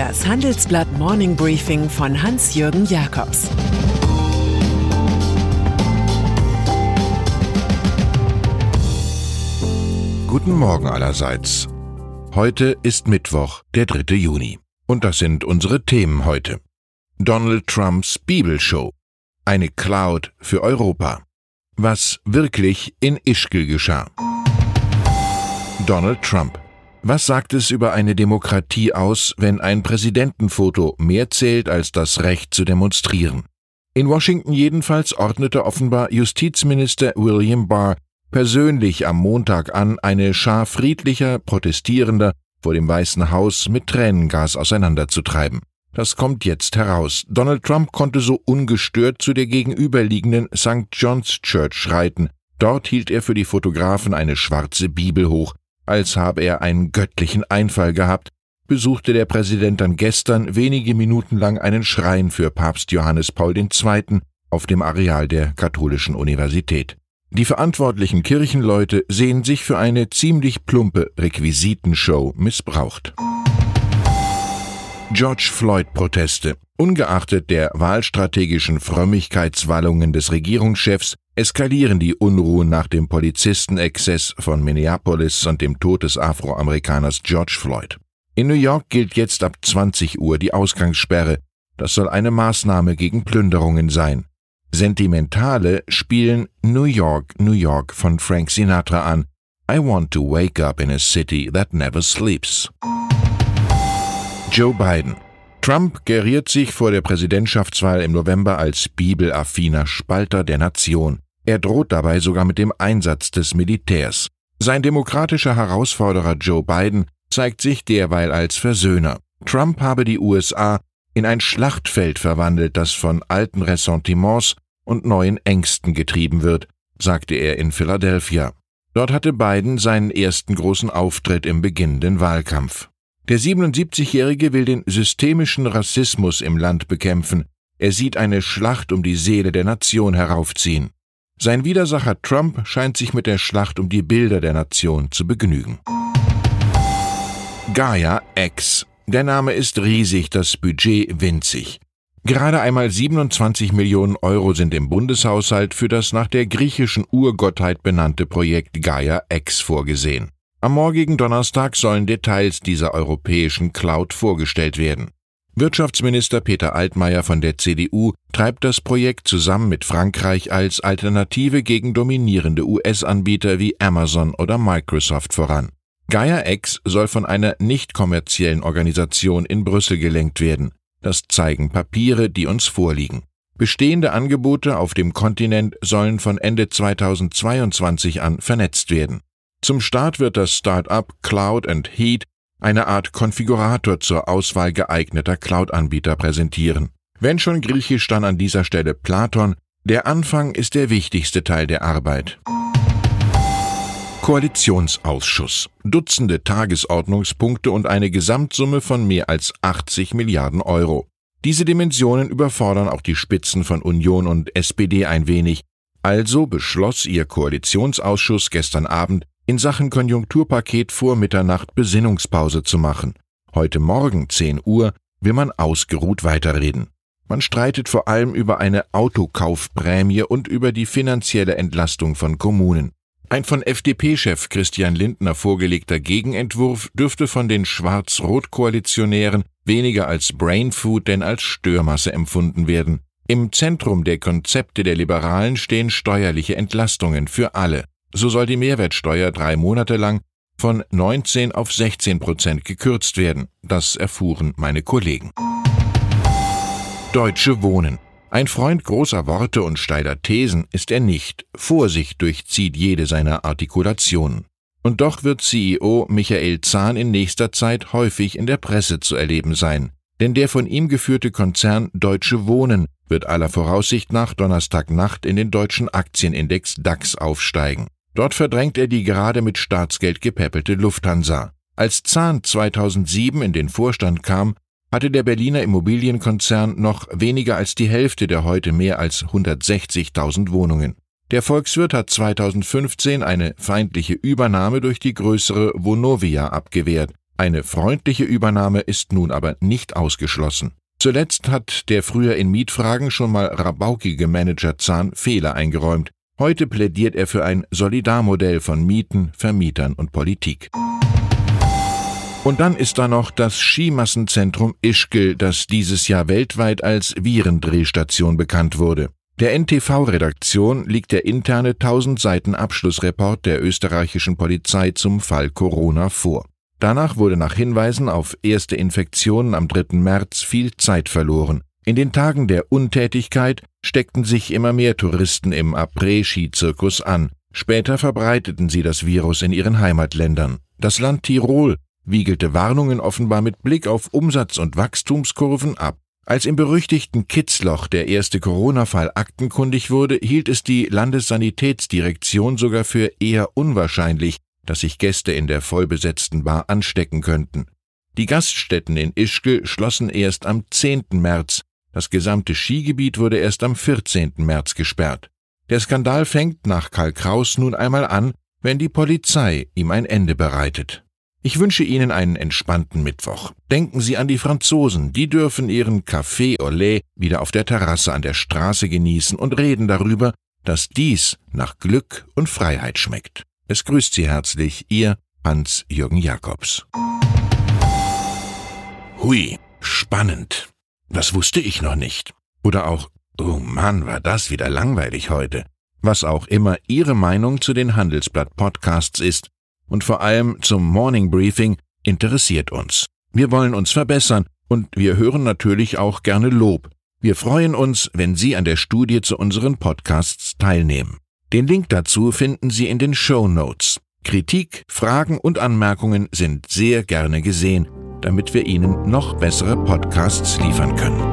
Das Handelsblatt Morning Briefing von Hans-Jürgen Jakobs Guten Morgen allerseits. Heute ist Mittwoch, der 3. Juni. Und das sind unsere Themen heute. Donald Trumps Bibelshow. Eine Cloud für Europa. Was wirklich in Ischgl geschah. Donald Trump. Was sagt es über eine Demokratie aus, wenn ein Präsidentenfoto mehr zählt als das Recht zu demonstrieren? In Washington jedenfalls ordnete offenbar Justizminister William Barr persönlich am Montag an, eine Schar friedlicher Protestierender vor dem Weißen Haus mit Tränengas auseinanderzutreiben. Das kommt jetzt heraus. Donald Trump konnte so ungestört zu der gegenüberliegenden St. John's Church schreiten. Dort hielt er für die Fotografen eine schwarze Bibel hoch, als habe er einen göttlichen Einfall gehabt, besuchte der Präsident dann gestern wenige Minuten lang einen Schrein für Papst Johannes Paul II. auf dem Areal der Katholischen Universität. Die verantwortlichen Kirchenleute sehen sich für eine ziemlich plumpe Requisitenshow missbraucht. George Floyd-Proteste. Ungeachtet der wahlstrategischen Frömmigkeitswallungen des Regierungschefs eskalieren die Unruhen nach dem Polizistenexzess von Minneapolis und dem Tod des Afroamerikaners George Floyd. In New York gilt jetzt ab 20 Uhr die Ausgangssperre. Das soll eine Maßnahme gegen Plünderungen sein. Sentimentale spielen New York, New York von Frank Sinatra an. I want to wake up in a city that never sleeps. Joe Biden. Trump geriert sich vor der Präsidentschaftswahl im November als bibelaffiner Spalter der Nation. Er droht dabei sogar mit dem Einsatz des Militärs. Sein demokratischer Herausforderer Joe Biden zeigt sich derweil als Versöhner. Trump habe die USA in ein Schlachtfeld verwandelt, das von alten Ressentiments und neuen Ängsten getrieben wird, sagte er in Philadelphia. Dort hatte Biden seinen ersten großen Auftritt im beginnenden Wahlkampf. Der 77-Jährige will den systemischen Rassismus im Land bekämpfen. Er sieht eine Schlacht um die Seele der Nation heraufziehen. Sein Widersacher Trump scheint sich mit der Schlacht um die Bilder der Nation zu begnügen. Gaia X der Name ist riesig, das Budget winzig. Gerade einmal 27 Millionen Euro sind im Bundeshaushalt für das nach der griechischen Urgottheit benannte Projekt Gaia X vorgesehen. Am morgigen Donnerstag sollen Details dieser europäischen Cloud vorgestellt werden. Wirtschaftsminister Peter Altmaier von der CDU treibt das Projekt zusammen mit Frankreich als Alternative gegen dominierende US-Anbieter wie Amazon oder Microsoft voran. Gaia X soll von einer nicht kommerziellen Organisation in Brüssel gelenkt werden. Das zeigen Papiere, die uns vorliegen. Bestehende Angebote auf dem Kontinent sollen von Ende 2022 an vernetzt werden. Zum Start wird das Start-up Cloud and Heat eine Art Konfigurator zur Auswahl geeigneter Cloud-Anbieter präsentieren. Wenn schon griechisch dann an dieser Stelle Platon, der Anfang ist der wichtigste Teil der Arbeit. Koalitionsausschuss. Dutzende Tagesordnungspunkte und eine Gesamtsumme von mehr als 80 Milliarden Euro. Diese Dimensionen überfordern auch die Spitzen von Union und SPD ein wenig. Also beschloss ihr Koalitionsausschuss gestern Abend, in Sachen Konjunkturpaket vor Mitternacht Besinnungspause zu machen. Heute Morgen 10 Uhr will man ausgeruht weiterreden. Man streitet vor allem über eine Autokaufprämie und über die finanzielle Entlastung von Kommunen. Ein von FDP-Chef Christian Lindner vorgelegter Gegenentwurf dürfte von den Schwarz-Rot-Koalitionären weniger als Brainfood denn als Störmasse empfunden werden. Im Zentrum der Konzepte der Liberalen stehen steuerliche Entlastungen für alle. So soll die Mehrwertsteuer drei Monate lang von 19 auf 16 Prozent gekürzt werden. Das erfuhren meine Kollegen. Deutsche Wohnen. Ein Freund großer Worte und steiler Thesen ist er nicht. Vorsicht durchzieht jede seiner Artikulationen. Und doch wird CEO Michael Zahn in nächster Zeit häufig in der Presse zu erleben sein. Denn der von ihm geführte Konzern Deutsche Wohnen wird aller Voraussicht nach Donnerstagnacht in den deutschen Aktienindex DAX aufsteigen. Dort verdrängt er die gerade mit Staatsgeld gepäppelte Lufthansa. Als Zahn 2007 in den Vorstand kam, hatte der Berliner Immobilienkonzern noch weniger als die Hälfte der heute mehr als 160.000 Wohnungen. Der Volkswirt hat 2015 eine feindliche Übernahme durch die größere Vonovia abgewehrt. Eine freundliche Übernahme ist nun aber nicht ausgeschlossen. Zuletzt hat der früher in Mietfragen schon mal rabaukige Manager Zahn Fehler eingeräumt. Heute plädiert er für ein Solidarmodell von Mieten, Vermietern und Politik. Und dann ist da noch das Skimassenzentrum Ischgl, das dieses Jahr weltweit als Virendrehstation bekannt wurde. Der NTV-Redaktion liegt der interne 1000 Seiten Abschlussreport der österreichischen Polizei zum Fall Corona vor. Danach wurde nach Hinweisen auf erste Infektionen am 3. März viel Zeit verloren. In den Tagen der Untätigkeit steckten sich immer mehr Touristen im Après-Ski-Zirkus an. Später verbreiteten sie das Virus in ihren Heimatländern. Das Land Tirol wiegelte Warnungen offenbar mit Blick auf Umsatz- und Wachstumskurven ab. Als im berüchtigten Kitzloch der erste Corona-Fall aktenkundig wurde, hielt es die Landessanitätsdirektion sogar für eher unwahrscheinlich, dass sich Gäste in der vollbesetzten Bar anstecken könnten. Die Gaststätten in Ischgl schlossen erst am 10. März, das gesamte Skigebiet wurde erst am 14. März gesperrt. Der Skandal fängt nach Karl Kraus nun einmal an, wenn die Polizei ihm ein Ende bereitet. Ich wünsche Ihnen einen entspannten Mittwoch. Denken Sie an die Franzosen, die dürfen ihren Café au lait wieder auf der Terrasse an der Straße genießen und reden darüber, dass dies nach Glück und Freiheit schmeckt. Es grüßt Sie herzlich Ihr Hans-Jürgen Jakobs. Hui, spannend. Das wusste ich noch nicht. Oder auch, oh Mann, war das wieder langweilig heute. Was auch immer Ihre Meinung zu den Handelsblatt-Podcasts ist und vor allem zum Morning Briefing interessiert uns. Wir wollen uns verbessern und wir hören natürlich auch gerne Lob. Wir freuen uns, wenn Sie an der Studie zu unseren Podcasts teilnehmen. Den Link dazu finden Sie in den Show Notes. Kritik, Fragen und Anmerkungen sind sehr gerne gesehen, damit wir Ihnen noch bessere Podcasts liefern können.